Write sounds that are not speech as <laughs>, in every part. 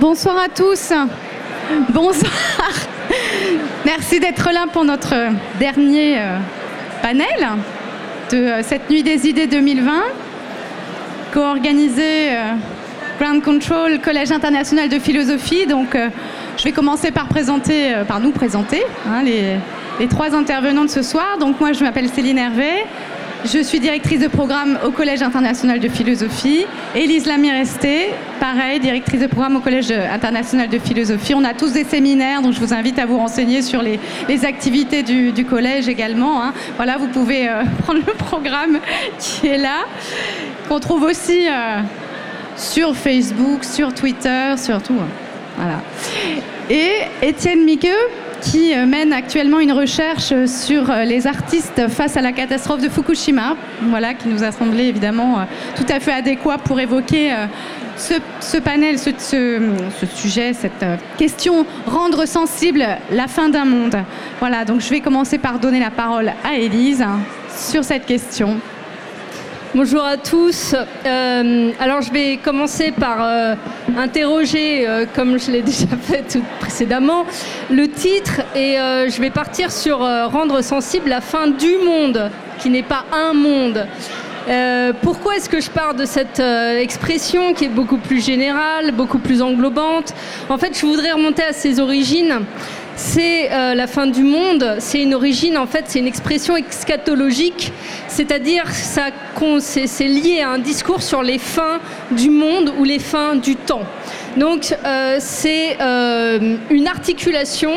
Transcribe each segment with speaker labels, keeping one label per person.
Speaker 1: Bonsoir à tous. Bonsoir. Merci d'être là pour notre dernier euh, panel de euh, cette nuit des idées 2020, co-organisé euh, Ground Control, Collège international de philosophie. Donc, je vais commencer par présenter, par nous présenter hein, les, les trois intervenants de ce soir. Donc, moi, je m'appelle Céline Hervé. Je suis directrice de programme au Collège international de philosophie. Élise Lamiresté, pareil, directrice de programme au Collège international de philosophie. On a tous des séminaires, donc je vous invite à vous renseigner sur les, activités du, collège également. Hein. Voilà, vous pouvez euh, <laughs> prendre le programme qui est là, qu'on trouve aussi euh, sur Facebook, sur Twitter, surtout. Hein. Voilà. Et Étienne Miqueux, qui euh, mène actuellement une recherche sur euh, les artistes face à la catastrophe de Fukushima, voilà, qui nous a semblé évidemment euh, tout à fait adéquat pour évoquer ce, panel, ce, ce, sujet, cette question, rendre sensible la fin d'un monde. Voilà, donc je vais commencer par donner la parole à Élise sur cette question.
Speaker 2: Bonjour à tous. Euh, alors je vais commencer par euh, interroger, euh, comme je l'ai <laughs> déjà fait tout précédemment, le titre et je vais partir sur rendre sensible la fin du monde, qui n'est pas un monde. pourquoi est-ce que je pars de cette expression qui est beaucoup plus générale, beaucoup plus englobante? En fait, je voudrais remonter à ses origines c'est euh, la fin du monde, c'est une origine, en fait, c'est une expression eschatologique, c'est-à-dire c'est lié à un discours sur les fins du monde ou les fins du temps. Donc euh, c'est euh, une articulation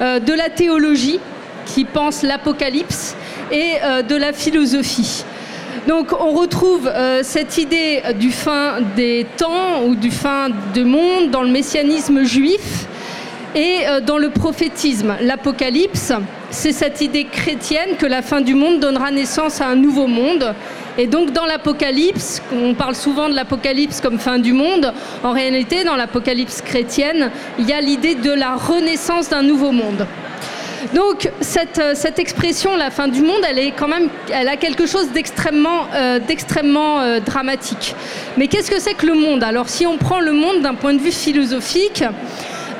Speaker 2: de la théologie qui pense l'apocalypse et de la philosophie. Donc on retrouve cette idée du fin des temps ou du fin du monde dans le messianisme juif et euh, dans le prophétisme, l'Apocalypse, c'est cette idée chrétienne que la fin du monde donnera naissance à un nouveau monde. Et donc dans l'Apocalypse, on parle souvent de l'Apocalypse comme fin du monde, en réalité dans l'Apocalypse chrétienne, il y a l'idée de la renaissance d'un nouveau monde. Donc cette, euh, expression, la fin du monde, elle est quand même, elle a quelque chose d'extrêmement, euh, d'extrêmement dramatique. Mais qu'est-ce que c'est que le monde? Alors si on prend le monde d'un point de vue philosophique,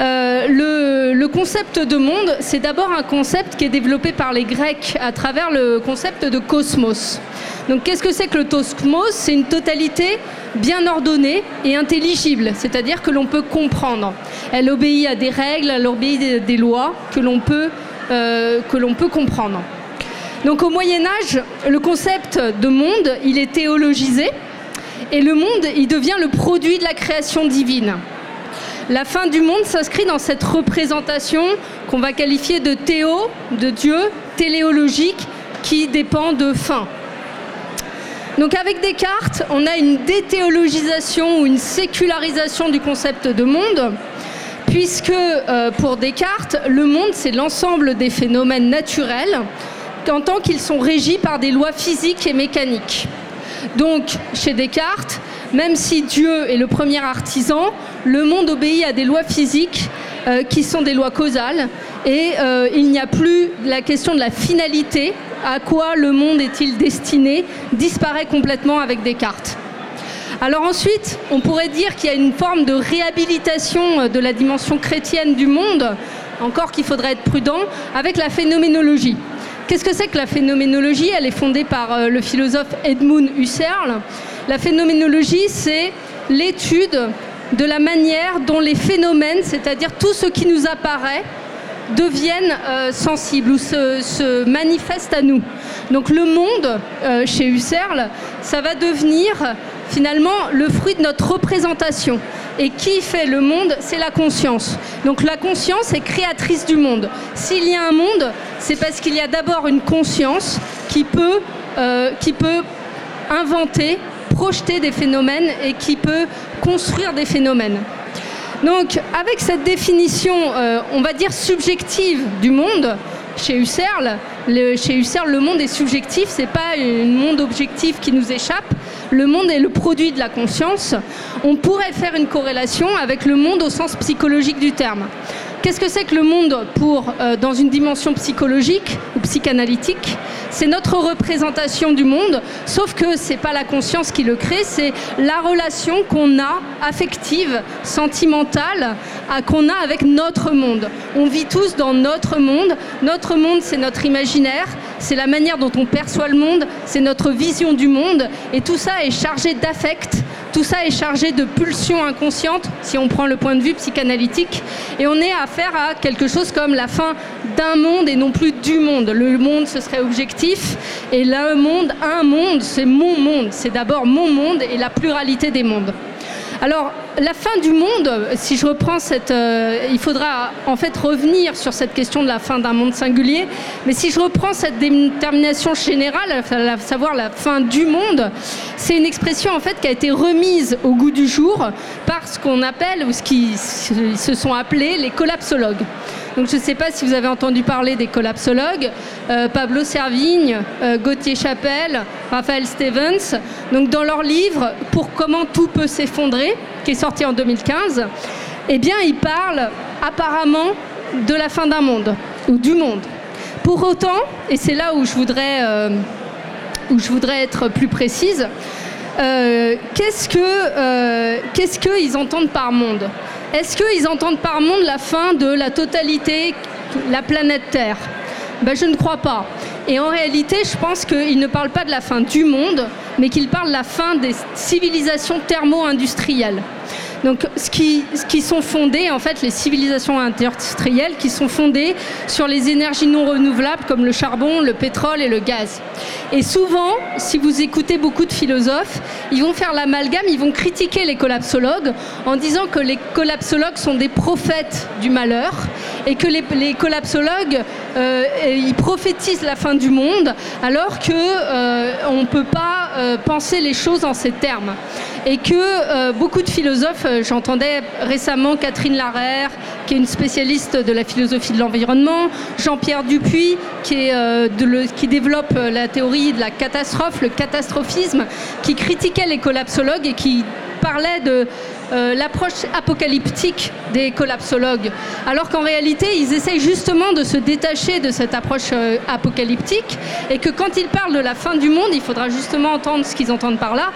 Speaker 2: euh, le, concept de monde, c'est d'abord un concept qui est développé par les Grecs à travers le concept de cosmos. Donc qu'est-ce que c'est que le cosmos? C'est une totalité bien ordonnée et intelligible, c'est-à-dire que l'on peut comprendre. Elle obéit à des règles, elle obéit des, lois que l'on peut, euh, que l'on peut comprendre. Donc au Moyen Âge, le concept de monde, il est théologisé et le monde, il devient le produit de la création divine. La fin du monde s'inscrit dans cette représentation qu'on va qualifier de théo, de Dieu, téléologique, qui dépend de fin. Donc avec Descartes, on a une déthéologisation ou une sécularisation du concept de monde, puisque euh, pour Descartes, le monde, c'est l'ensemble des phénomènes naturels, en tant qu'ils sont régis par des lois physiques et mécaniques. Donc, chez Descartes, même si Dieu est le premier artisan, le monde obéit à des lois physiques euh, qui sont des lois causales et euh, il n'y a plus la question de la finalité, à quoi le monde est-il destiné, disparaît complètement avec Descartes. Alors ensuite, on pourrait dire qu'il y a une forme de réhabilitation de la dimension chrétienne du monde, encore qu'il faudrait être prudent, avec la phénoménologie. Qu'est-ce que c'est que la phénoménologie? Elle est fondée par euh, le philosophe Edmund Husserl. La phénoménologie, c'est l'étude de la manière dont les phénomènes, c'est-à-dire tout ce qui nous apparaît, deviennent euh, sensibles ou se, manifestent à nous. Donc le monde, euh, chez Husserl, ça va devenir finalement le fruit de notre représentation. Et qui fait le monde C'est la conscience. Donc la conscience est créatrice du monde. S'il y a un monde, c'est parce qu'il y a d'abord une conscience qui peut, euh, qui peut inventer, projeter des phénomènes et qui peut construire des phénomènes. Donc avec cette définition, euh, on va dire subjective du monde, chez Husserl, le, chez Husserl, le monde est subjectif, c'est pas un monde objectif qui nous échappe. Le monde est le produit de la conscience. On pourrait faire une corrélation avec le monde au sens psychologique du terme. Qu'est-ce que c'est que le monde pour, euh, dans une dimension psychologique ou psychanalytique? C'est notre représentation du monde, sauf que c'est pas la conscience qui le crée, c'est la relation qu'on a affective, sentimentale, qu'on a avec notre monde. On vit tous dans notre monde. Notre monde, c'est notre imaginaire, c'est la manière dont on perçoit le monde, c'est notre vision du monde, et tout ça est chargé d'affect tout ça est chargé de pulsions inconscientes, si on prend le point de vue psychanalytique, et on est à faire à quelque chose comme la fin d'un monde et non plus du monde. Le monde, ce serait objectif, et le monde, un monde, c'est mon monde. C'est d'abord mon monde et la pluralité des mondes. Alors, la fin du monde, si je reprends cette... Euh, il faudra en fait revenir sur cette question de la fin d'un monde singulier, mais si je reprends cette détermination générale, à savoir la fin du monde, c'est une expression en fait qui a été remise au goût du jour par ce qu'on appelle, ou ce qui se sont appelés les collapsologues. Donc je ne sais pas si vous avez entendu parler des collapsologues, euh, Pablo Servigne, euh, Gauthier Chapelle, Raphaël Stevens. Donc dans leur livre Pour comment tout peut s'effondrer, qui est sorti en 2015, eh bien ils parlent apparemment de la fin d'un monde ou du monde. Pour autant, et c'est là où je voudrais, euh, où je voudrais être plus précise, qu'est-ce qu'ils entendent par monde? Est-ce qu'ils entendent par monde la fin de la totalité, la planète Terre? Ben, Je ne crois pas. Et en réalité, je pense qu'ils ne parlent pas de la fin du monde, mais qu'ils parlent de la fin des civilisations thermo-industrielles. Donc, ce qui, sont fondées, en fait, les civilisations industrielles qui sont fondées sur les énergies non renouvelables comme le charbon, le pétrole et le gaz. Et souvent, si vous écoutez beaucoup de philosophes, ils vont faire l'amalgame, ils vont critiquer les collapsologues en disant que les collapsologues sont des prophètes du malheur et que les collapsologues, euh, ils prophétisent la fin du monde alors qu'on euh, ne peut pas euh, penser les choses en ces termes. Et que beaucoup de philosophes, j'entendais récemment Catherine Larère, qui est une spécialiste de la philosophie de l'environnement, Jean-Pierre Dupuis, qui, qui, développe la théorie de la catastrophe, le catastrophisme, qui critiquait les collapsologues et qui parlait de l'approche apocalyptique des collapsologues, alors qu'en réalité, ils essayent justement de se détacher de cette approche apocalyptique, et que quand ils parlent de la fin du monde, il faudra justement entendre ce qu'ils entendent par là,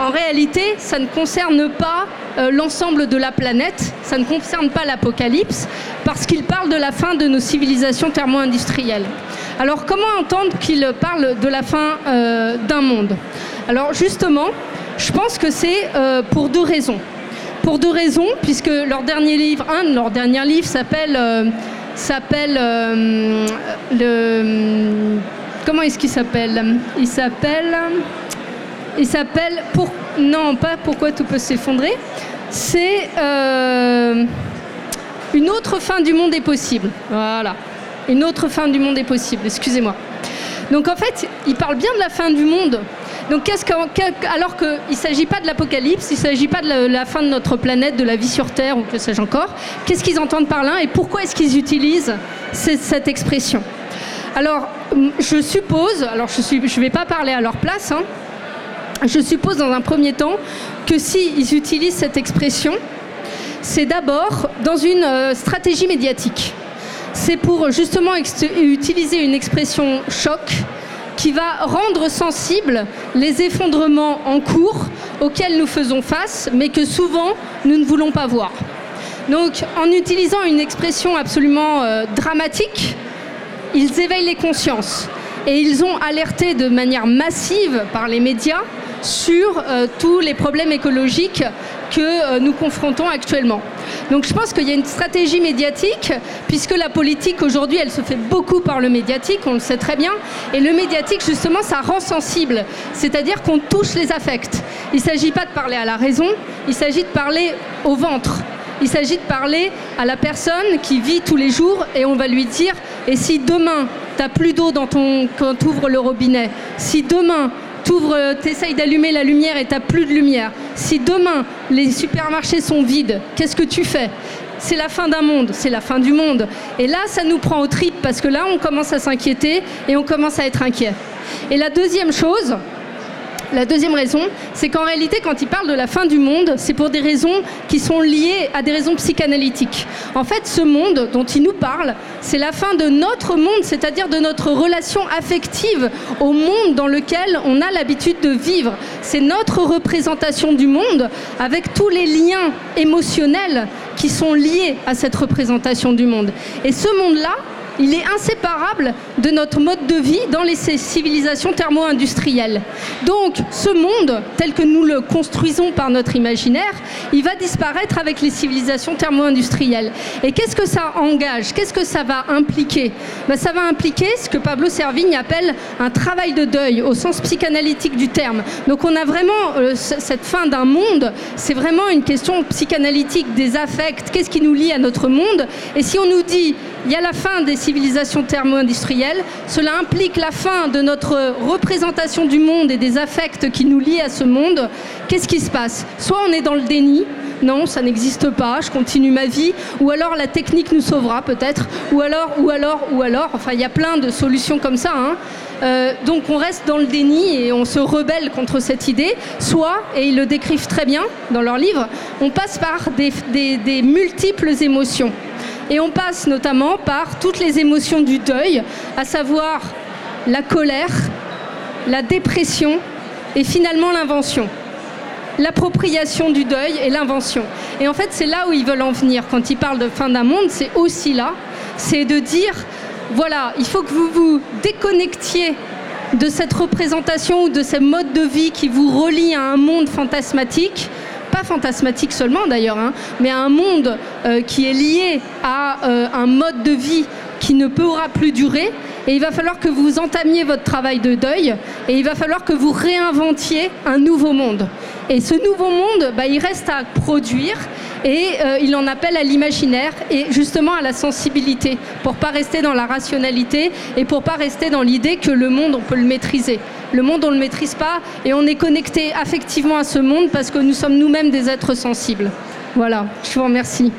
Speaker 2: en réalité, ça ne concerne pas euh, l'ensemble de la planète, ça ne concerne pas l'apocalypse, parce qu'il parle de la fin de nos civilisations thermo-industrielles. Alors comment entendre qu'il parle de la fin euh, d'un monde? Alors justement, je pense que c'est euh, pour deux raisons. Pour deux raisons, puisque leur dernier livre, un de leurs derniers livres s'appelle s'appelle le comment est-ce qu'il s'appelle? Il s'appelle il s'appelle pour... Non, pas Pourquoi tout peut s'effondrer. C'est euh, Une autre fin du monde est possible. Voilà. Une autre fin du monde est possible, excusez-moi. Donc en fait, il parle bien de la fin du monde. Donc qu'est-ce que, alors qu'il ne s'agit pas de l'apocalypse, il ne s'agit pas de la, fin de notre planète, de la vie sur Terre ou que sais-je encore, qu'est-ce qu'ils entendent par là et pourquoi est-ce qu'ils utilisent cette, expression? Alors je suppose, alors je ne vais pas parler à leur place, hein, je suppose dans un premier temps que s'ils utilisent cette expression, c'est d'abord dans une euh, stratégie médiatique. C'est pour justement utiliser une expression choc qui va rendre sensibles les effondrements en cours auxquels nous faisons face, mais que souvent nous ne voulons pas voir. Donc en utilisant une expression absolument euh, dramatique, ils éveillent les consciences et ils ont alerté de manière massive par les médias sur euh, tous les problèmes écologiques que euh, nous confrontons actuellement. Donc je pense qu'il y a une stratégie médiatique, puisque la politique aujourd'hui, elle se fait beaucoup par le médiatique, on le sait très bien, et le médiatique, justement, ça rend sensible, c'est-à-dire qu'on touche les affects. Il ne s'agit pas de parler à la raison, il s'agit de parler au ventre. Il s'agit de parler à la personne qui vit tous les jours et on va lui dire, et si demain, tu n'as plus d'eau dans ton, quand tu ouvres le robinet, si demain, euh, tu essayes d'allumer la lumière et tu n'as plus de lumière. Si demain les supermarchés sont vides, qu'est-ce que tu fais? C'est la fin d'un monde, c'est la fin du monde. Et là, ça nous prend au trip parce que là, on commence à s'inquiéter et on commence à être inquiet. Et la deuxième chose, La deuxième raison, c'est qu'en réalité, quand il parle de la fin du monde, c'est pour des raisons qui sont liées à des raisons psychanalytiques. En fait, ce monde dont il nous parle, c'est la fin de notre monde, c'est-à-dire de notre relation affective au monde dans lequel on a l'habitude de vivre. C'est notre représentation du monde avec tous les liens émotionnels qui sont liés à cette représentation du monde. Et ce monde-là, il est inséparable de notre mode de vie dans les civilisations thermo-industrielles. Donc ce monde, tel que nous le construisons par notre imaginaire, il va disparaître avec les civilisations thermo-industrielles. Et qu'est-ce que ça engage? Qu'est-ce que ça va impliquer? Ben, Ça va impliquer ce que Pablo Servigne appelle un travail de deuil au sens psychanalytique du terme. Donc on a vraiment euh, cette fin d'un monde, c'est vraiment une question psychanalytique des affects, qu'est-ce qui nous lie à notre monde? Et si on nous dit il y a la fin des civilisations thermo-industrielles. Cela implique la fin de notre représentation du monde et des affects qui nous lient à ce monde. Qu'est-ce qui se passe? Soit on est dans le déni, non, ça n'existe pas, je continue ma vie, ou alors la technique nous sauvera peut-être, ou alors, ou alors, ou alors, enfin il y a plein de solutions comme ça. Hein. Euh, donc on reste dans le déni et on se rebelle contre cette idée, soit, et ils le décrivent très bien dans leur livre, on passe par des multiples émotions. Et on passe notamment par toutes les émotions du deuil, à savoir la colère, la dépression et finalement l'invention. L'appropriation du deuil et l'invention. Et en fait, c'est là où ils veulent en venir. Quand ils parlent de fin d'un monde, c'est aussi là. C'est de dire, voilà, il faut que vous vous déconnectiez de cette représentation ou de ces modes de vie qui vous relient à un monde fantasmatique pas fantasmatique seulement d'ailleurs, hein, mais à un monde euh, qui est lié à euh, un mode de vie qui ne pourra plus durer. Et il va falloir que vous entamiez votre travail de deuil et il va falloir que vous réinventiez un nouveau monde. Et ce nouveau monde, bah, il reste à produire et euh, il en appelle à l'imaginaire et justement à la sensibilité pour pas rester dans la rationalité et pour pas rester dans l'idée que le monde, on peut le maîtriser. Le monde, on ne le maîtrise pas et on est connecté affectivement à ce monde parce que nous sommes nous-mêmes des êtres sensibles. Voilà, je vous remercie.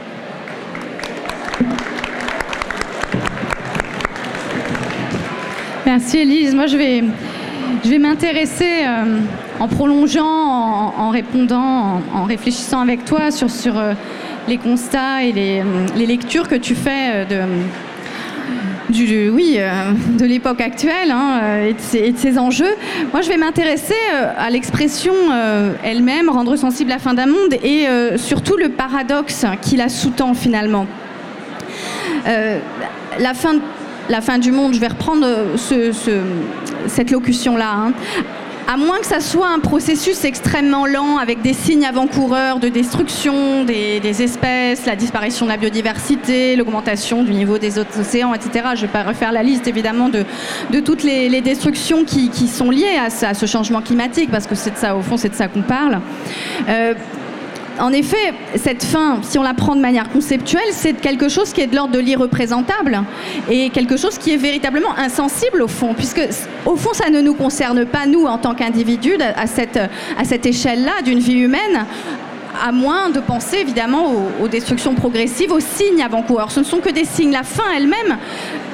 Speaker 1: Merci Elise. Moi, je vais, je vais m'intéresser euh, en prolongeant, en, répondant, en, réfléchissant avec toi sur, sur euh, les constats et les, les, lectures que tu fais euh, de oui, euh, de l'époque actuelle hein, euh, et, de ses, enjeux. Moi, je vais m'intéresser euh, à l'expression elle-même, rendre sensible la fin d'un monde, et surtout le paradoxe qui la sous-tend finalement. la, fin, la fin du monde, je vais reprendre cette locution-là. Hein à moins que ça soit un processus extrêmement lent avec des signes avant-coureurs de destruction des, espèces, la disparition de la biodiversité, l'augmentation du niveau des océans, etc. Je ne vais pas refaire la liste évidemment de, toutes les, destructions qui, sont liées à, ce changement climatique, parce que c'est de ça, au fond, c'est de ça qu'on parle. Euh, en effet, cette fin, si on la prend de manière conceptuelle, c'est quelque chose qui est de l'ordre de l'irreprésentable et quelque chose qui est véritablement insensible au fond, puisque au fond, ça ne nous concerne pas, nous, en tant qu'individus, à cette, à cette échelle-là d'une vie humaine à moins de penser évidemment aux, destructions progressives, aux signes avant-coureurs. Ce ne sont que des signes. La fin elle-même,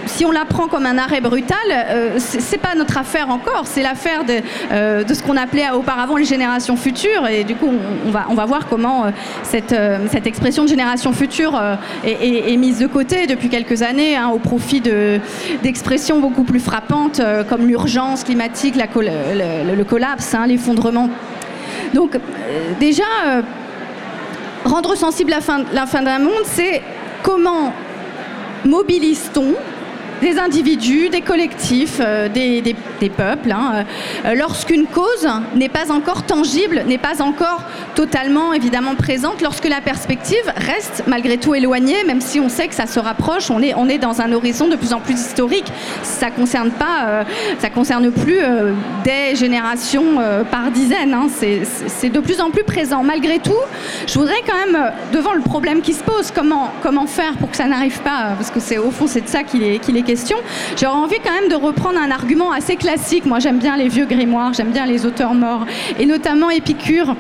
Speaker 1: si on la prend comme un arrêt brutal, euh, ce c'est pas notre affaire encore. C'est l'affaire de, euh, ce qu'on appelait auparavant les générations futures. Et du coup, on, va, on va voir comment euh, cette, cette expression de génération future est, mise de côté depuis quelques années hein, au profit d'expressions beaucoup plus frappantes comme l'urgence climatique, la, le, collapse, hein, l'effondrement. Donc déjà, rendre sensible la fin, la fin d'un monde, c'est comment mobilise-t-on des individus, des collectifs, euh, des, peuples, hein, euh, lorsqu'une cause n'est pas encore tangible, n'est pas encore totalement évidemment présente, lorsque la perspective reste malgré tout éloignée, même si on sait que ça se rapproche, on est, on est dans un horizon de plus en plus historique. Ça concerne pas, euh, ça concerne plus des générations par dizaines. Hein. c'est de plus en plus présent. Malgré tout, je voudrais quand même, devant le problème qui se pose, comment, comment faire pour que ça n'arrive pas, parce que c'est au fond c'est de ça qu'il est, qu'il est question. J'aurais envie quand même de reprendre un argument assez classique. Moi, j'aime bien les vieux grimoires, j'aime bien les auteurs morts, et notamment Épicure,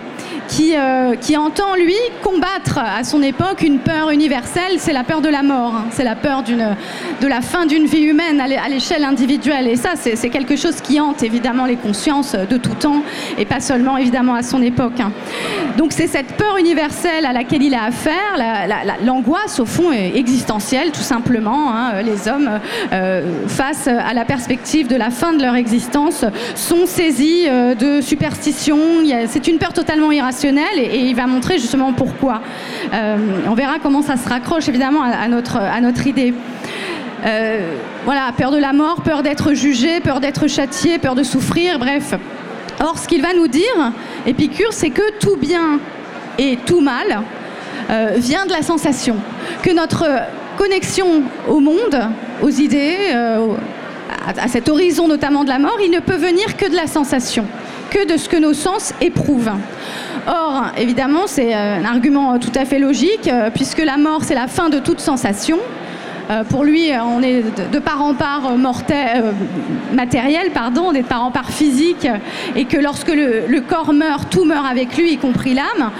Speaker 1: qui, euh, qui entend, lui, combattre à son époque une peur universelle, c'est la peur de la mort, hein. c'est la peur de la fin d'une vie humaine à l'échelle individuelle. Et ça, c'est quelque chose qui hante évidemment les consciences de tout temps, et pas seulement évidemment à son époque. Hein. Donc c'est cette peur universelle à laquelle il a affaire, l'angoisse au fond existentielle tout simplement. Hein. Les hommes, euh, face à la perspective de la fin de leur existence, sont saisis euh, de superstition. C'est une peur totalement irrationnelle et, il va montrer justement pourquoi. Euh, on verra comment ça se raccroche évidemment à, notre, à notre idée. voilà, peur de la mort, peur d'être jugé, peur d'être châtié, peur de souffrir, bref. Or, ce qu'il va nous dire, Épicure, c'est que tout bien et tout mal euh, vient de la sensation. Que notre connexion au monde, aux idées, euh, à, cet horizon notamment de la mort, il ne peut venir que de la sensation, que de ce que nos sens éprouvent. Or, évidemment, c'est euh, un argument tout à fait logique, puisque la mort, c'est la fin de toute sensation. Euh, pour lui, euh, on est de, part en part euh, mortel, matériel, pardon, on est de part en part physique, et que lorsque le, corps meurt, tout meurt avec lui, y compris l'âme.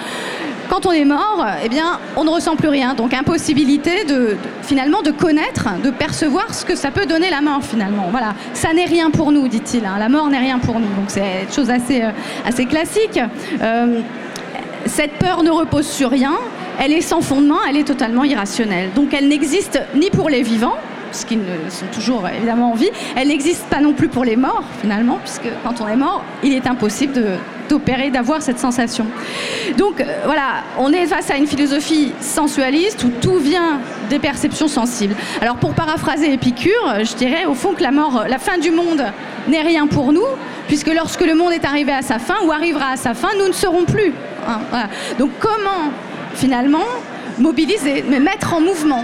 Speaker 1: Quand on est mort, eh bien, on ne ressent plus rien. Donc, impossibilité de, finalement de connaître, de percevoir ce que ça peut donner la mort finalement. Voilà, ça n'est rien pour nous, dit-il. Hein. La mort n'est rien pour nous. Donc, c'est une chose assez, assez classique. cette peur ne repose sur rien elle est sans fondement, elle est totalement irrationnelle. Donc elle n'existe ni pour les vivants, puisqu'ils sont toujours évidemment en vie, elle n'existe pas non plus pour les morts finalement, puisque quand on est mort, il est impossible d'opérer, d'avoir cette sensation. Donc euh, voilà, on est face à une philosophie sensualiste où tout vient des perceptions sensibles. Alors pour paraphraser Épicure, je dirais au fond que la mort, la fin du monde n'est rien pour nous, puisque lorsque le monde est arrivé à sa fin ou arrivera à sa fin, nous ne serons plus. Hein, Donc comment finalement mobiliser, mettre en mouvement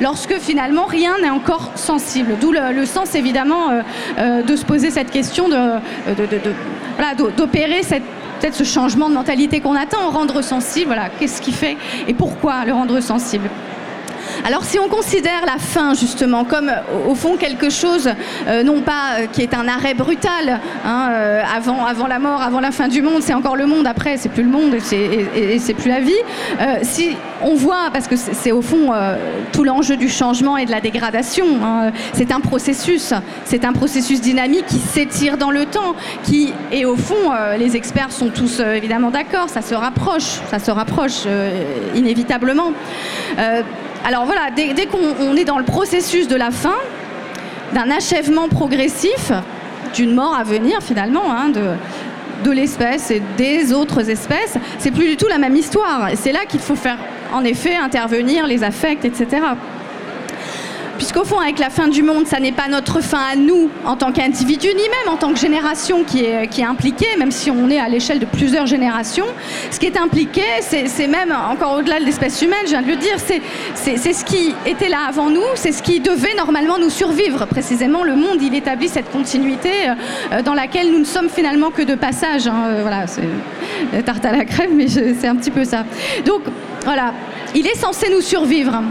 Speaker 1: lorsque finalement rien n'est encore sensible? D'où le, sens évidemment euh, euh, de se poser cette question de, d'opérer peut-être ce changement de mentalité qu'on attend, rendre sensible. Voilà, qu'est-ce qui fait et pourquoi le rendre sensible? Alors si on considère la fin justement comme au fond quelque chose, euh, non pas euh, qui est un arrêt brutal, hein, euh, avant, avant la mort, avant la fin du monde, c'est encore le monde, après c'est plus le monde et c'est plus la vie, si on voit, parce que c'est au fond tout l'enjeu du changement et de la dégradation, hein, c'est un processus, c'est un processus dynamique qui s'étire dans le temps, qui, et au fond, les experts sont tous évidemment d'accord, ça se rapproche, ça se rapproche inévitablement. Alors voilà, dès, qu'on est dans le processus de la fin, d'un achèvement progressif, d'une mort à venir finalement, hein, de, l'espèce et des autres espèces, c'est plus du tout la même histoire. C'est là qu'il faut faire en effet intervenir les affects, etc. Puisqu'au fond, avec la fin du monde, ça n'est pas notre fin à nous en tant qu'individu, ni même en tant que génération qui est, impliquée, même si on est à l'échelle de plusieurs générations. Ce qui est impliqué, c'est même encore au-delà de l'espèce humaine, je viens de le dire, c'est ce qui était là avant nous, c'est ce qui devait normalement nous survivre. Précisément, le monde, il établit cette continuité euh, dans laquelle nous ne sommes finalement que de passage. Hein. Euh, voilà, c'est tarte à la crème, mais c'est un petit peu ça. Donc, voilà, il est censé nous survivre.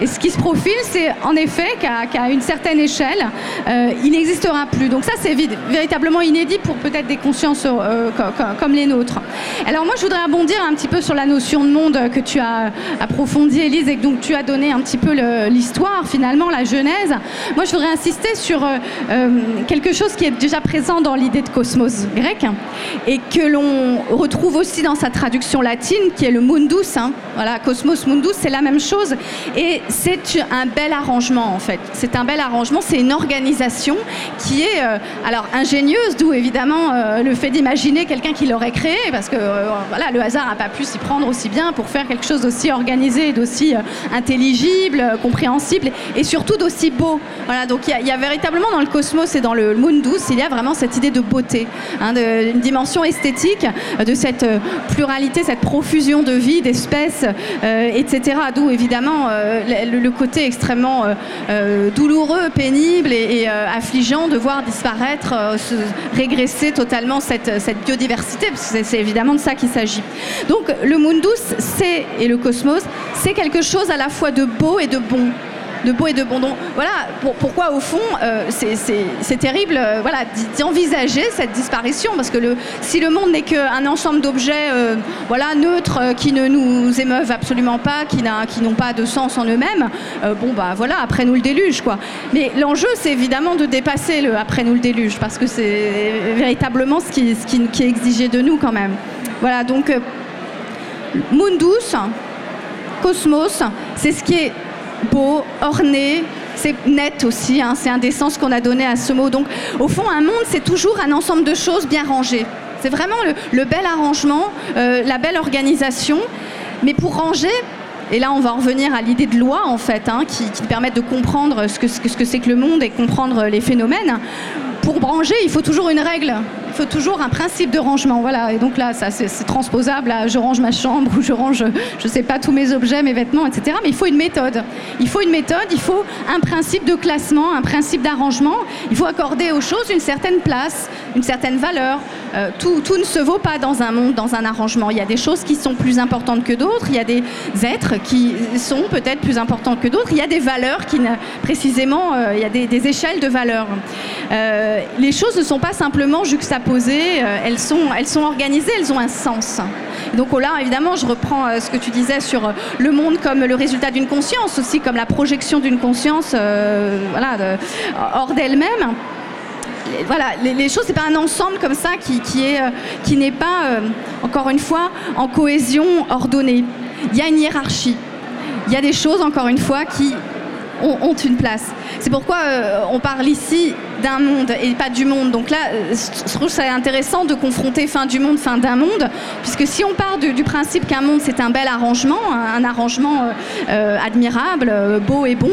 Speaker 1: Et ce qui se profile, c'est en effet qu'à une certaine échelle, euh, il n'existera plus. Donc ça, c'est véritablement inédit pour peut-être des consciences euh, comme les nôtres. Alors moi, je voudrais abondir un petit peu sur la notion de monde que tu as approfondie, Elise, et donc tu as donné un petit peu l'histoire, finalement, la genèse. Moi, je voudrais insister sur euh, quelque chose qui est déjà présent dans l'idée de cosmos grec et que l'on retrouve aussi dans sa traduction latine, qui est le mundus. Hein. Voilà, cosmos mundus, c'est la même chose. Et c'est un bel arrangement en fait. C'est un bel arrangement, c'est une organisation qui est euh, alors ingénieuse, d'où évidemment euh, le fait d'imaginer quelqu'un qui l'aurait créé, parce que euh, voilà, le hasard n'a pas pu s'y prendre aussi bien pour faire quelque chose d'aussi organisé, d'aussi intelligible, compréhensible et surtout d'aussi beau. Voilà, donc il y, a véritablement dans le cosmos et dans le mundus, il y a vraiment cette idée de beauté, hein, une dimension esthétique de cette pluralité, cette profusion de vie, d'espèces, etc. D'où évidemment le, côté extrêmement euh, euh, douloureux, pénible et, euh, affligeant de voir disparaître, régresser totalement cette, biodiversité, parce que c'est évidemment de ça qu'il s'agit. Donc le mundus, c'est, et le cosmos, c'est quelque chose à la fois de beau et de bon. De beau et de bon. Voilà pourquoi au fond euh, c'est terrible euh, voilà, d'envisager cette disparition parce que si le monde n'est qu'un ensemble d'objets euh, neutres qui ne nous émeuvent absolument pas, qui n'ont pas de sens en eux-mêmes, bon bah voilà, après nous le déluge quoi. Mais l'enjeu c'est évidemment de dépasser le après nous le déluge parce que c'est véritablement ce qui, ce qui, qui, est exigé de nous quand même. Voilà donc Mundus, Cosmos, c'est ce qui est beau, orné, c'est net aussi, hein, c'est un des sens qu'on a donné à ce mot. Donc au fond, un monde, c'est toujours un ensemble de choses bien rangées. C'est vraiment le, bel arrangement, euh, la belle organisation. Mais pour ranger, et là, on va en revenir à l'idée de loi, en fait, hein, qui, qui, permettent de comprendre ce que c'est ce que, que, le monde et comprendre les phénomènes. Pour ranger, il faut toujours une règle toujours un principe de rangement. Voilà. Et donc là, ça, c'est transposable je range ma chambre ou je range, je sais pas, tous mes objets, mes vêtements, etc. Mais il faut une méthode. Il faut une méthode, il faut un principe de classement, un principe d'arrangement. Il faut accorder aux choses une certaine place, une certaine valeur. Euh, tout, ne se vaut pas dans un monde, dans un arrangement. Il y a des choses qui sont plus importantes que d'autres. Il y a des êtres qui sont peut-être plus importants que d'autres. Il y a des valeurs qui, précisément, euh, il y a des, des échelles de valeurs. Euh, les choses ne sont pas simplement juxtaposées euh, elles, sont, elles sont organisées, elles ont un sens. donc oh là, évidemment, je reprends euh, ce que tu disais sur euh, le monde comme le résultat d'une conscience, aussi comme la projection d'une conscience voilà, hors d'elle-même. Voilà, les, choses, c'est pas un ensemble comme ça qui est, qui n'est pas, encore une fois, en cohésion ordonnée. Il y a une hiérarchie. Il y a des choses, encore une fois, qui ont, une place. C'est pourquoi euh, on parle ici d'un monde et pas du monde. Donc là, euh, je trouve ça intéressant de confronter fin du monde, fin d'un monde, puisque si on part du, principe qu'un monde c'est un bel arrangement, un, arrangement euh, admirable, beau et bon,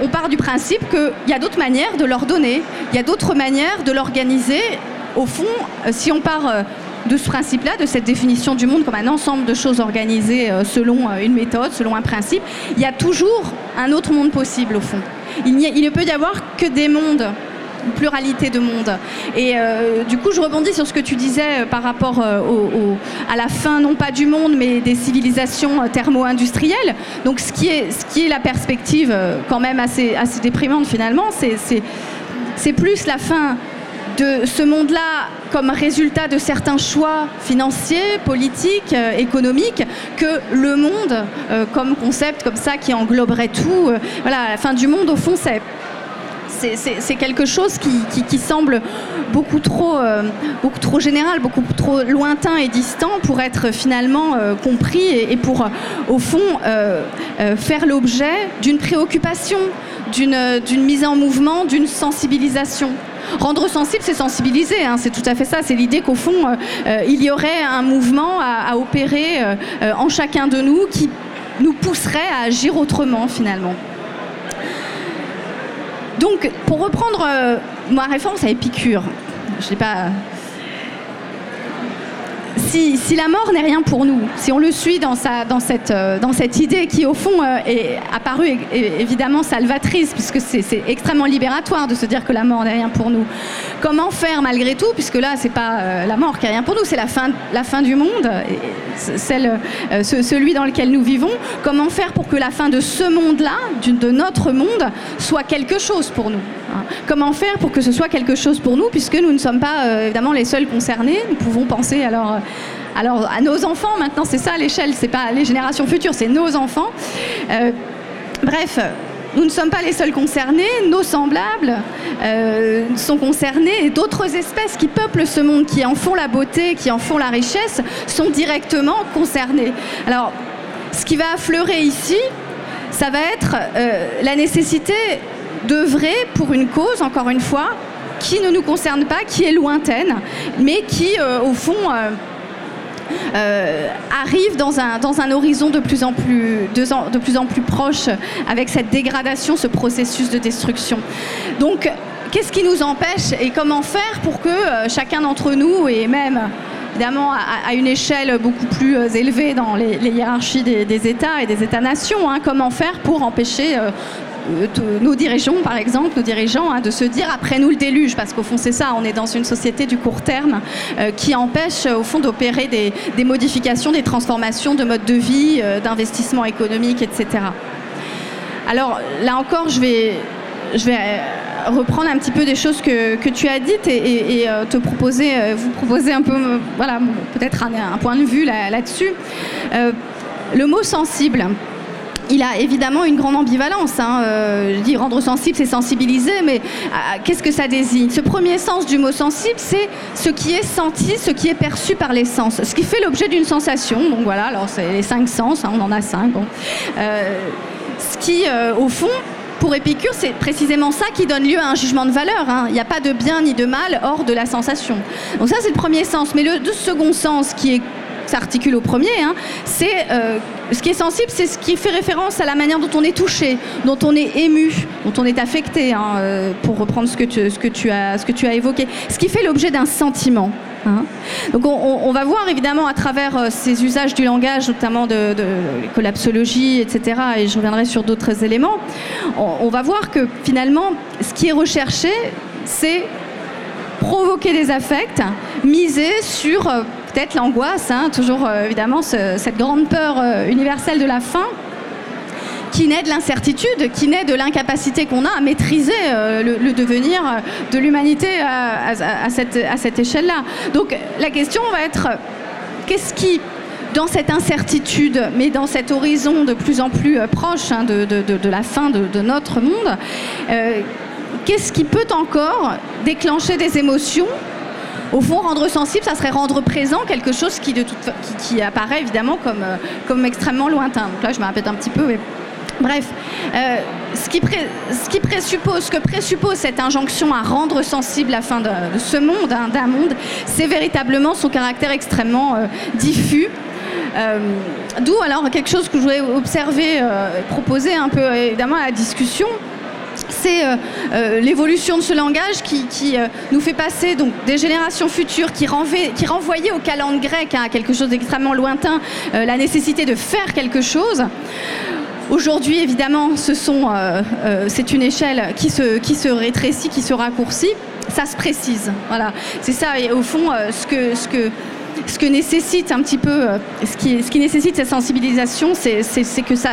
Speaker 1: on part du principe qu'il y a d'autres manières de l'ordonner, il y a d'autres manières de l'organiser. Au fond, si on part de ce principe-là, de cette définition du monde comme un ensemble de choses organisées euh, selon euh, une méthode, selon un principe, il y a toujours un autre monde possible au fond. Il, ne peut y avoir que des mondes une pluralité de mondes. Et euh, du coup, je rebondis sur ce que tu disais par rapport à la fin, non pas du monde, mais des civilisations thermo-industrielles. Donc, ce qui, est, ce qui est la perspective quand même assez, assez déprimante finalement, c'est plus la fin de ce monde-là comme résultat de certains choix financiers, politiques, euh, économiques, que le monde euh, comme concept comme ça qui engloberait tout. Euh, voilà, la fin du monde, au fond, c'est c'est quelque chose qui, semble beaucoup trop, beaucoup trop général, beaucoup trop lointain et distant pour être finalement compris et, pour, au fond, faire l'objet d'une préoccupation, d'une mise en mouvement, d'une sensibilisation. Rendre sensible, c'est sensibiliser, hein, c'est tout à fait ça. C'est l'idée qu'au fond, euh, euh, il y aurait un mouvement à, opérer euh, en chacun de nous qui nous pousserait à agir autrement finalement. Donc, pour reprendre ma référence à Épicure, je sais pas si, la mort n'est rien pour nous, si on le suit dans, cette, euh, cette idée qui, au fond, euh, est apparue évidemment salvatrice, puisque c'est extrêmement libératoire de se dire que la mort n'est rien pour nous, comment faire malgré tout, puisque là, c'est pas euh, la mort qui est rien pour nous, c'est la fin, du monde, celui dans lequel nous vivons, comment faire pour que la fin de ce monde-là, de notre monde, soit quelque chose pour nous hein? Comment faire pour que ce soit quelque chose pour nous, puisque nous ne sommes pas évidemment les seuls concernés, nous pouvons penser alors alors à nos enfants maintenant, c'est ça l'échelle, c'est pas les générations futures, c'est nos enfants. Euh, bref. Nous ne sommes pas les seuls concernés, nos semblables euh, sont concernés et d'autres espèces qui peuplent ce monde, qui en font la beauté, qui en font la richesse, sont directement concernées. Alors, ce qui va affleurer ici, ça va être euh, la nécessité d'œuvrer pour une cause, encore une fois, qui ne nous concerne pas, qui est lointaine, mais qui, au fond, euh, arrive dans un, dans un horizon de plus, en plus, de, plus en plus proche avec cette dégradation, ce processus de destruction. Donc, qu'est-ce qui nous empêche et comment faire pour que euh, chacun d'entre nous, et même évidemment à, une échelle beaucoup plus euh, élevée dans les, hiérarchies des, États et des États-nations, hein, comment faire pour empêcher euh, nos dirigeants, par exemple, nos dirigeants, hein, de se dire après nous le déluge, parce qu'au fond c'est ça, on est dans une société du court terme euh, qui empêche au fond d'opérer des, modifications, des transformations de mode de vie, euh, d'investissement économique, etc. Alors là encore, je vais, je vais reprendre un petit peu des choses que, que tu as dites et, te proposer, vous proposer un peu, voilà, peut-être un, point de vue là-dessus. le mot sensible il a évidemment une grande ambivalence. Hein. Euh, je dis rendre sensible, c'est sensibiliser, mais euh, qu'est-ce que ça désigne? Ce premier sens du mot sensible, c'est ce qui est senti, ce qui est perçu par les sens, ce qui fait l'objet d'une sensation. Donc voilà, alors c'est les cinq sens, hein, on en a cinq. Euh, ce qui, au fond, pour Épicure, c'est précisément ça qui donne lieu à un jugement de valeur. Hein. Il n'y a pas de bien ni de mal hors de la sensation. Donc ça, c'est le premier sens. Mais le second sens, qui est s'articule au premier, hein, c'est euh, ce qui est sensible, c'est ce qui fait référence à la manière dont on est touché, dont on est ému, dont on est affecté, hein, euh, pour reprendre ce que, tu, as, ce que tu as évoqué, ce qui fait l'objet d'un sentiment. Hein. Donc on, va voir évidemment à travers euh, ces usages du langage, notamment de, de collapsologie, etc., et je reviendrai sur d'autres éléments, on, on va voir que finalement, ce qui est recherché, c'est provoquer des affects, miser sur peut-être l'angoisse, hein, toujours euh, évidemment cette grande peur euh, universelle de la fin qui naît de l'incertitude, qui naît de l'incapacité qu'on a à maîtriser euh, le, devenir de l'humanité à, cette, échelle-là. Donc la question va être, qu'est-ce qui, dans cette incertitude, mais dans cet horizon de plus en plus proche hein, de, la fin de, notre monde, qu'est-ce qui peut encore déclencher des émotions au fond, rendre sensible, ça serait rendre présent quelque chose qui, apparaît évidemment comme, euh, comme extrêmement lointain. Donc là, je me un petit peu, mais Bref, euh, ce, qui présuppose, que présuppose cette injonction à rendre sensible la fin de, ce monde, hein, d'un monde, c'est véritablement son caractère extrêmement euh, diffus. D'où alors quelque chose que je voulais observer, proposer un peu évidemment à la discussion, c'est euh, euh, l'évolution de ce langage qui, euh, nous fait passer donc, des générations futures qui, renvoyaient au calendrier grec, hein, à quelque chose d'extrêmement lointain, la nécessité de faire quelque chose. Aujourd'hui, évidemment, ce c'est une échelle qui se, rétrécit, qui se raccourcit. Ça se précise. Voilà. C'est ça, et au fond, ce que, ce que, ce que nécessite un petit peu, ce qui, ce qui nécessite cette sensibilisation, c'est, que ça,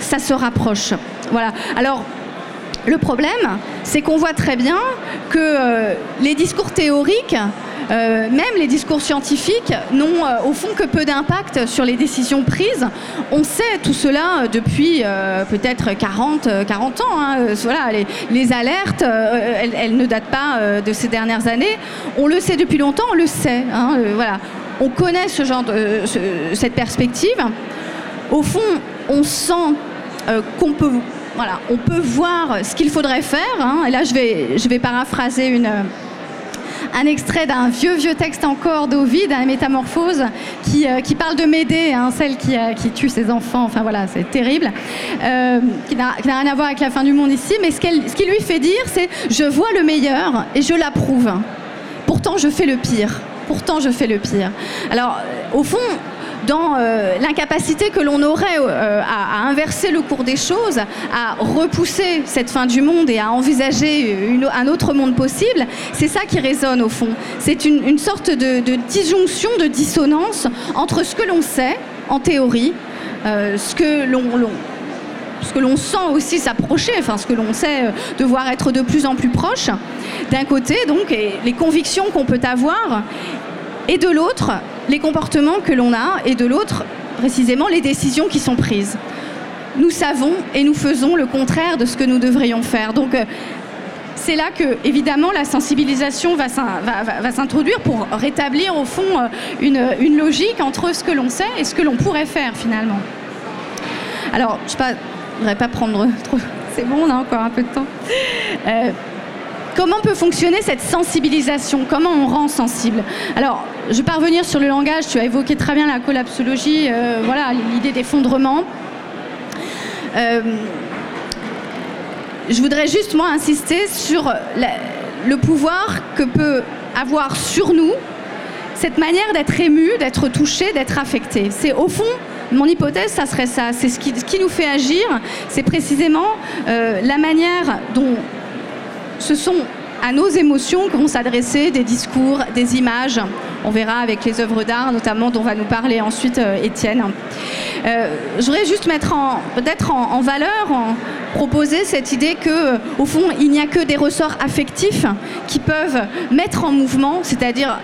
Speaker 1: ça se rapproche. Voilà. Alors, le problème, c'est qu'on voit très bien que euh, les discours théoriques, euh, même les discours scientifiques, n'ont euh, au fond que peu d'impact sur les décisions prises. On sait tout cela depuis peut-être 40, 40 ans. Hein. Voilà, les, alertes, elles, ne datent pas de ces dernières années. On le sait depuis longtemps, on le sait. Hein. voilà. On connaît ce genre de, cette perspective. Au fond, on sent qu'on peut voilà, on peut voir ce qu'il faudrait faire. Hein. Et là, je vais, je vais paraphraser une, un extrait d'un vieux, vieux texte encore d'Ovid, un Métamorphose, qui, euh, qui parle de Médée, hein, celle qui, euh, qui, tue ses enfants. Enfin voilà, c'est terrible. Euh, qui n'a rien à voir avec la fin du monde ici, mais ce, ce qui lui fait dire, c'est Je vois le meilleur et je l'approuve. Pourtant, je fais le pire. Pourtant, je fais le pire. Alors, au fond, dans euh, l'incapacité que l'on aurait euh, à, inverser le cours des choses, à repousser cette fin du monde et à envisager un autre monde possible, c'est ça qui résonne au fond. C'est une, sorte de, disjonction, de dissonance entre ce que l'on sait en théorie, euh, ce que l'on ce que l'on sent aussi s'approcher, enfin ce que l'on sait devoir être de plus en plus proche, d'un côté donc, et les convictions qu'on peut avoir, et de l'autre, les comportements que l'on a, et de l'autre, précisément, les décisions qui sont prises. Nous savons et nous faisons le contraire de ce que nous devrions faire. Donc, euh, c'est là que, évidemment, la sensibilisation va, s'introduire pour rétablir, au fond, euh, une, logique entre ce que l'on sait et ce que l'on pourrait faire, finalement. Alors, je ne voudrais pas prendre trop... <laughs> C'est bon, on a encore un peu de temps. Euh, Comment peut fonctionner cette sensibilisation? Comment on rend sensible? Alors, je vais pas revenir sur le langage, tu as évoqué très bien la collapsologie, euh, voilà, l'idée d'effondrement. Euh, je voudrais juste, moi, insister sur le pouvoir que peut avoir sur nous cette manière d'être ému, d'être touché, d'être affecté. C'est au fond mon hypothèse, ça serait ça. C'est ce qui, nous fait agir. C'est précisément euh, la manière dont ce sont à nos émotions que vont s'adresser des discours, des images on verra avec les œuvres d'art, notamment dont va nous parler ensuite Étienne. je voudrais juste mettre peut-être en, valeur, proposer cette idée que, au fond, il n'y a que des ressorts affectifs qui peuvent mettre en mouvement, c'est-à-dire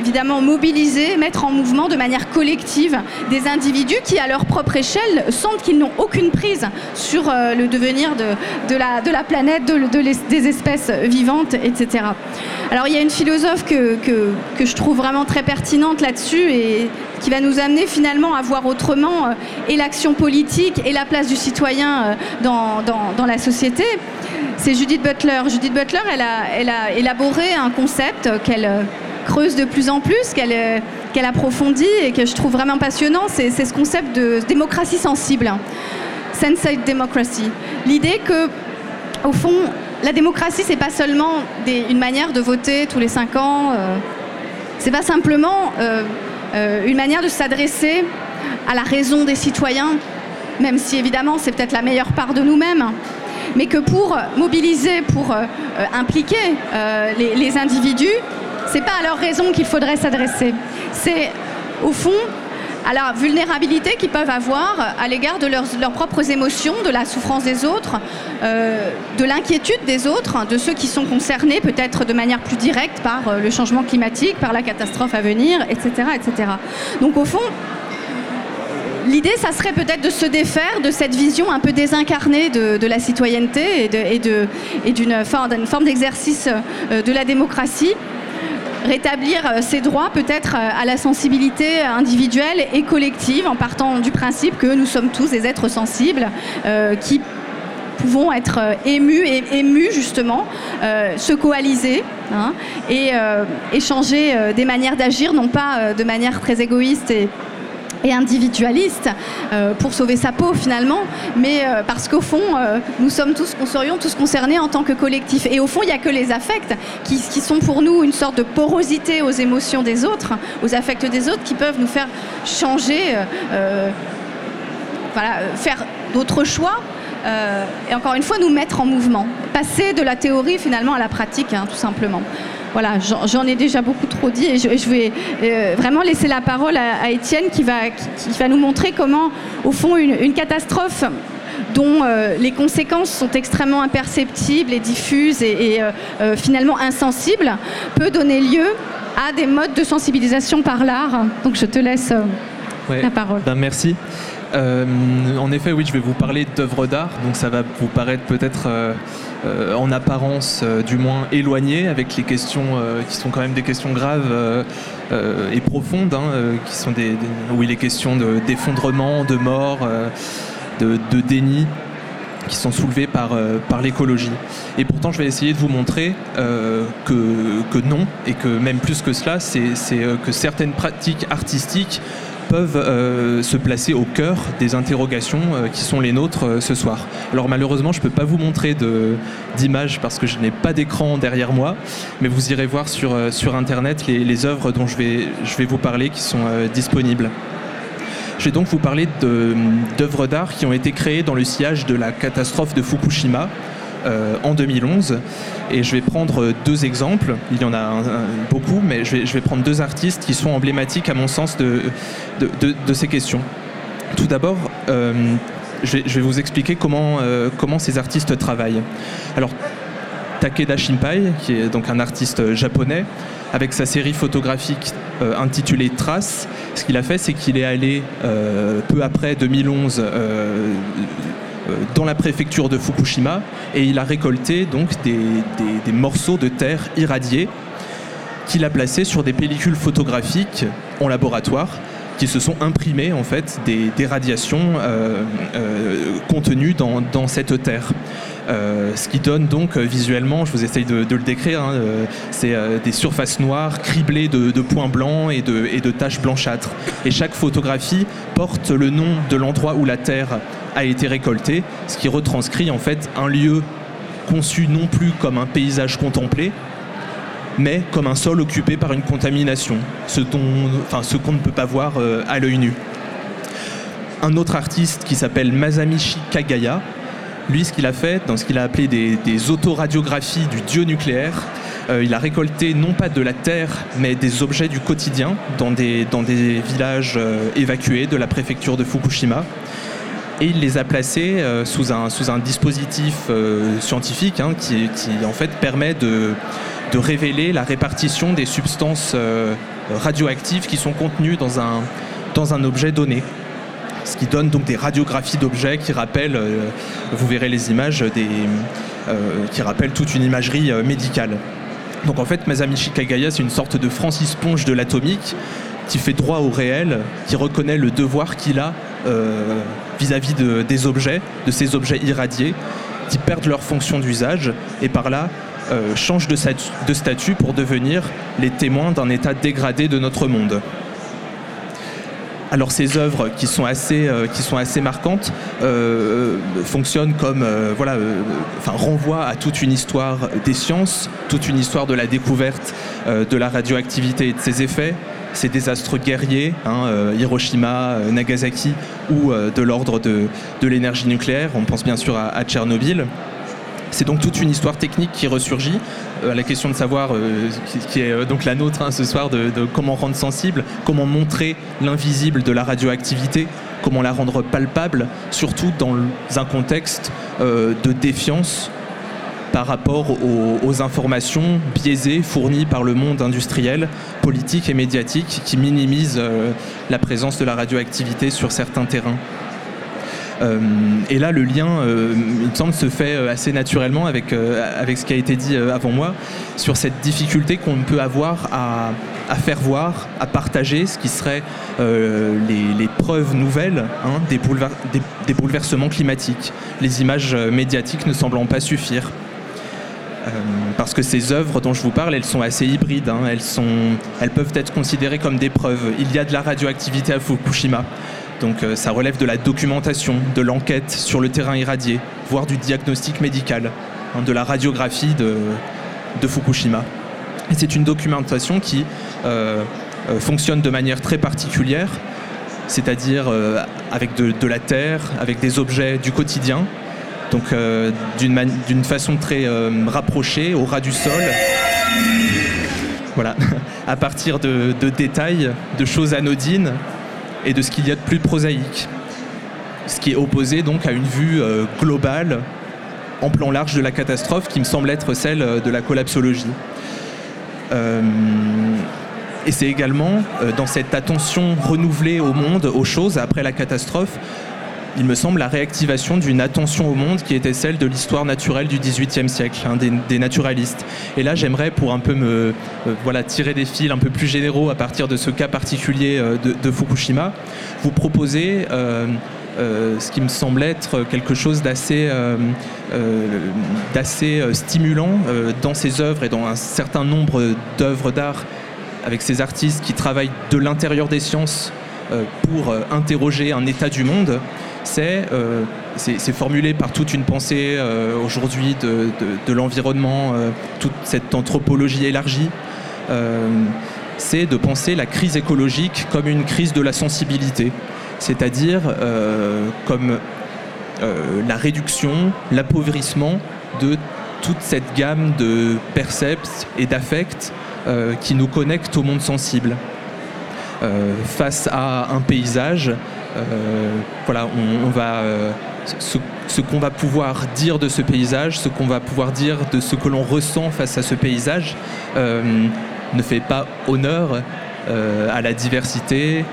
Speaker 1: évidemment mobiliser, mettre en mouvement de manière collective des individus qui, à leur propre échelle, sentent qu'ils n'ont aucune prise sur le devenir de, la, planète, de, des espèces vivantes, etc. Alors il y a une philosophe que, que je trouve vraiment très pertinente là-dessus et qui va nous amener finalement à voir autrement euh, et l'action politique et la place du citoyen euh, dans, la société. C'est Judith Butler. Judith Butler, elle a, élaboré un concept qu'elle euh, creuse de plus en plus, qu'elle approfondit et que je trouve vraiment passionnant, c'est ce concept de démocratie sensible. Sensate Democracy. L'idée que, au fond, la démocratie, c'est pas seulement une manière de voter tous les cinq ans, c'est pas simplement euh, euh, une manière de s'adresser à la raison des citoyens, même si évidemment c'est peut-être la meilleure part de nous-mêmes, mais que pour mobiliser, pour impliquer les, les individus, c'est pas à leur raison qu'il faudrait s'adresser. C'est au fond à la vulnérabilité qu'ils peuvent avoir à l'égard de leurs, leurs, propres émotions, de la souffrance des autres, euh, de l'inquiétude des autres, de ceux qui sont concernés peut-être de manière plus directe par euh, le changement climatique, par la catastrophe à venir, etc. etc. Donc au fond, L'idée, ça serait peut-être de se défaire de cette vision un peu désincarnée de, de la citoyenneté et d'une et forme d'exercice euh, de la démocratie rétablir euh, ces droits peut-être euh, à la sensibilité individuelle et collective en partant du principe que nous sommes tous des êtres sensibles euh, qui pouvons être émus et émus justement, se coaliser hein, et échanger des manières d'agir, non pas de manière très égoïste et et individualiste euh, pour sauver sa peau finalement, mais euh, parce qu'au fond, euh, nous sommes tous, serions tous concernés en tant que collectif. Et au fond, il n'y a que les affects qui, qui, sont pour nous une sorte de porosité aux émotions des autres, aux affects des autres, qui peuvent nous faire changer, voilà, faire d'autres choix. et encore une fois, nous mettre en mouvement, passer de la théorie finalement à la pratique, hein, tout simplement voilà, j'en ai déjà beaucoup trop dit et je, je vais euh, vraiment laisser la parole à, à Étienne qui va, qui, qui va nous montrer comment, au fond, une, une catastrophe dont euh, les conséquences sont extrêmement imperceptibles et diffuses et, et euh, finalement insensibles, peut donner lieu à des modes de sensibilisation par l'art. Donc je te laisse
Speaker 3: ouais,
Speaker 1: la parole.
Speaker 3: Ben merci. En effet, oui, je vais vous parler d'œuvres d'art, donc ça va vous paraître peut-être en apparence euh, du moins éloigné avec les questions euh, qui sont quand même des questions graves euh, et profondes, hein, qui sont des, où il est question d'effondrement, de, de mort, de, de déni qui sont soulevés par, par l'écologie. Et pourtant, je vais essayer de vous montrer que, que non, et que même plus que cela, c'est que certaines pratiques artistiques peuvent euh, se placer au cœur des interrogations euh, qui sont les nôtres euh, ce soir. Alors malheureusement, je ne peux pas vous montrer d'images parce que je n'ai pas d'écran derrière moi, mais vous irez voir sur, Internet les, œuvres dont je vais, je vais vous parler qui sont disponibles. Je vais donc vous parler d'œuvres d'art qui ont été créées dans le sillage de la catastrophe de Fukushima, euh, en 2011 et je vais prendre deux exemples. Il y en a beaucoup mais je vais, prendre deux artistes qui sont emblématiques à mon sens de, ces questions. Tout d'abord euh, je, vais vous expliquer comment, euh, comment ces artistes travaillent. Alors Takeda Shinpai qui est donc un artiste japonais avec sa série photographique intitulée Trace ce qu'il a fait c'est qu'il est allé peu après 2011 euh, Euh, dans la préfecture de Fukushima et il a récolté donc des, morceaux de terre irradiés qu'il a placé sur des pellicules photographiques en laboratoire qui se sont imprimés en fait des, des radiations euh, euh, contenues dans cette terre. Euh, ce qui donne donc euh, visuellement, je vous essaye de, le décrire, euh, c'est des surfaces noires criblées de, points blancs et de, taches blanchâtres. Et chaque photographie porte le nom de l'endroit où la terre a été récoltée, ce qui retranscrit en fait un lieu conçu non plus comme un paysage contemplé, mais comme un sol occupé par une contamination, ce qu'on ne peut pas voir à l'œil nu. Un autre artiste qui s'appelle Masamichi Kagaya, lui ce qu'il a fait dans ce qu'il a appelé des, autoradiographies du dieu nucléaire, il a récolté non pas de la terre, mais des objets du quotidien dans des, villages évacués de la préfecture de Fukushima et il les a placés sous, un, sous un dispositif scientifique hein, qui, en fait permet de, révéler la répartition des substances euh, radioactives qui sont contenues dans un objet donné. Ce qui donne donc des radiographies d'objets qui rappellent, euh, vous verrez les images, des, euh, qui rappellent toute une imagerie médicale. Donc en fait, Masamichi Kagaya, c'est une sorte de Francis Ponge de l'atomique qui fait droit au réel, qui reconnaît le devoir qu'il a vis-à-vis de, des objets, de ces objets irradiés, qui perdent leur fonction d'usage et par là euh, changent de, statut pour devenir les témoins d'un état dégradé de notre monde. Alors ces œuvres qui sont assez, euh, marquantes euh, fonctionnent comme voilà, enfin renvoient à toute une histoire des sciences, toute une histoire de la découverte de la radioactivité et de ses effets, ces désastres guerriers, hein, Hiroshima, Nagasaki, ou de l'ordre de, l'énergie nucléaire. On pense bien sûr à Tchernobyl. C'est donc toute une histoire technique qui ressurgit. Euh, la question de savoir, euh, qui, est euh, donc la nôtre hein, ce soir, de, comment rendre sensible, comment montrer l'invisible de la radioactivité, comment la rendre palpable, surtout dans un contexte de défiance par rapport aux, informations biaisées fournies par le monde industriel, politique et médiatique qui minimisent la présence de la radioactivité sur certains terrains. Euh, et là, le lien, euh, il me semble, se fait euh, assez naturellement avec, avec ce qui a été dit avant moi sur cette difficulté qu'on peut avoir à, faire voir, à partager ce qui serait les, preuves nouvelles hein, des, des, bouleversements climatiques, les images médiatiques ne semblant pas suffire. parce que ces œuvres dont je vous parle, elles sont assez hybrides, hein. elles, sont, elles peuvent être considérées comme des preuves. Il y a de la radioactivité à Fukushima. Donc euh, ça relève de la documentation, de l'enquête sur le terrain irradié, voire du diagnostic médical, hein, de la radiographie de, Fukushima. Et c'est une documentation qui euh, euh, fonctionne de manière très particulière, c'est-à-dire avec de, la terre, avec des objets du quotidien, donc d'une façon très rapprochée, au ras du sol. Voilà, <laughs> à partir de détails, de choses anodines, et de ce qu'il y a de plus prosaïque. Ce qui est opposé donc à une vue euh, globale, en plan large de la catastrophe, qui me semble être celle euh, de la collapsologie. Euh, et c'est également dans cette attention renouvelée au monde, aux choses, après la catastrophe, il me semble, la réactivation d'une attention au monde qui était celle de l'histoire naturelle du XVIIIe siècle, hein, des, naturalistes. Et là, j'aimerais, pour un peu me euh, voilà, tirer des fils un peu plus généraux à partir de ce cas particulier euh, de, Fukushima, vous proposer euh, ce qui me semble être quelque chose d'assez stimulant dans ces œuvres et dans un certain nombre d'œuvres d'art avec ces artistes qui travaillent de l'intérieur des sciences pour interroger un état du monde euh, c'est formulé par toute une pensée euh, aujourd'hui de, l'environnement, euh, toute cette anthropologie élargie. c'est de penser la crise écologique comme une crise de la sensibilité, c'est-à-dire comme la réduction, l'appauvrissement de toute cette gamme de percepts et d'affects qui nous connectent au monde sensible. face à un paysage voilà, on, va euh, ce, qu'on va pouvoir dire de ce paysage, ce qu'on va pouvoir dire de ce que l'on ressent face à ce paysage, euh, ne fait pas honneur à la diversité,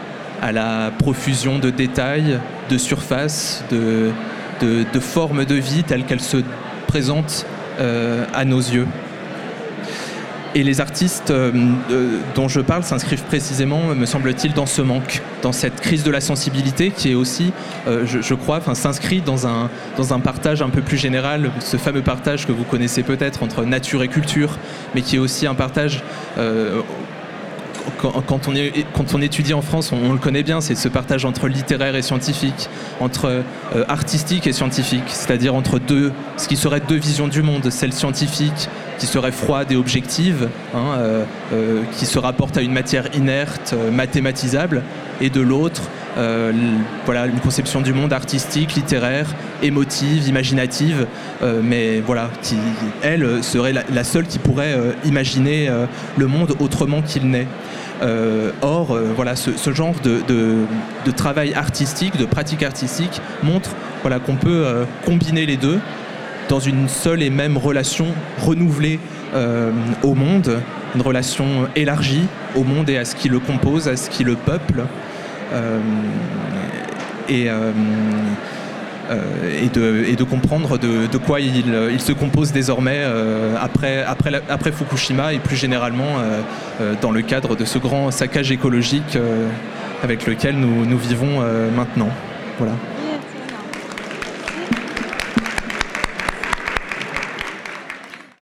Speaker 3: à la profusion de détails, de surfaces, de, de formes de vie telles qu'elles se présentent à nos yeux. Et les artistes euh, euh, dont je parle s'inscrivent précisément, me semble-t-il, dans ce manque, dans cette crise de la sensibilité qui est aussi, euh, je, crois, s'inscrit dans un, dans un partage un peu plus général, ce fameux partage que vous connaissez peut-être entre nature et culture, mais qui est aussi un partage quand, on quand, on étudie en France, on, le connaît bien, c'est ce partage entre littéraire et scientifique, entre artistique et scientifique, c'est-à-dire entre deux, ce qui serait deux visions du monde, celle scientifique qui serait froide et objective, hein, euh, euh, qui se rapporte à une matière inerte, euh, mathématisable, et de l'autre, voilà, une conception du monde artistique, littéraire, émotive, imaginative, mais voilà, qui, elle, serait la, seule qui pourrait imaginer le monde autrement qu'il n'est. or, voilà, ce, genre de, de, travail artistique, de pratique artistique, montre voilà, qu'on peut combiner les deux dans une seule et même relation renouvelée euh, au monde, une relation élargie au monde et à ce qui le compose, à ce qui le peuple. Euh, et, euh, et, de, comprendre de, quoi il, se compose désormais après, Fukushima et plus généralement dans le cadre de ce grand saccage écologique avec lequel nous, nous vivons maintenant. Voilà.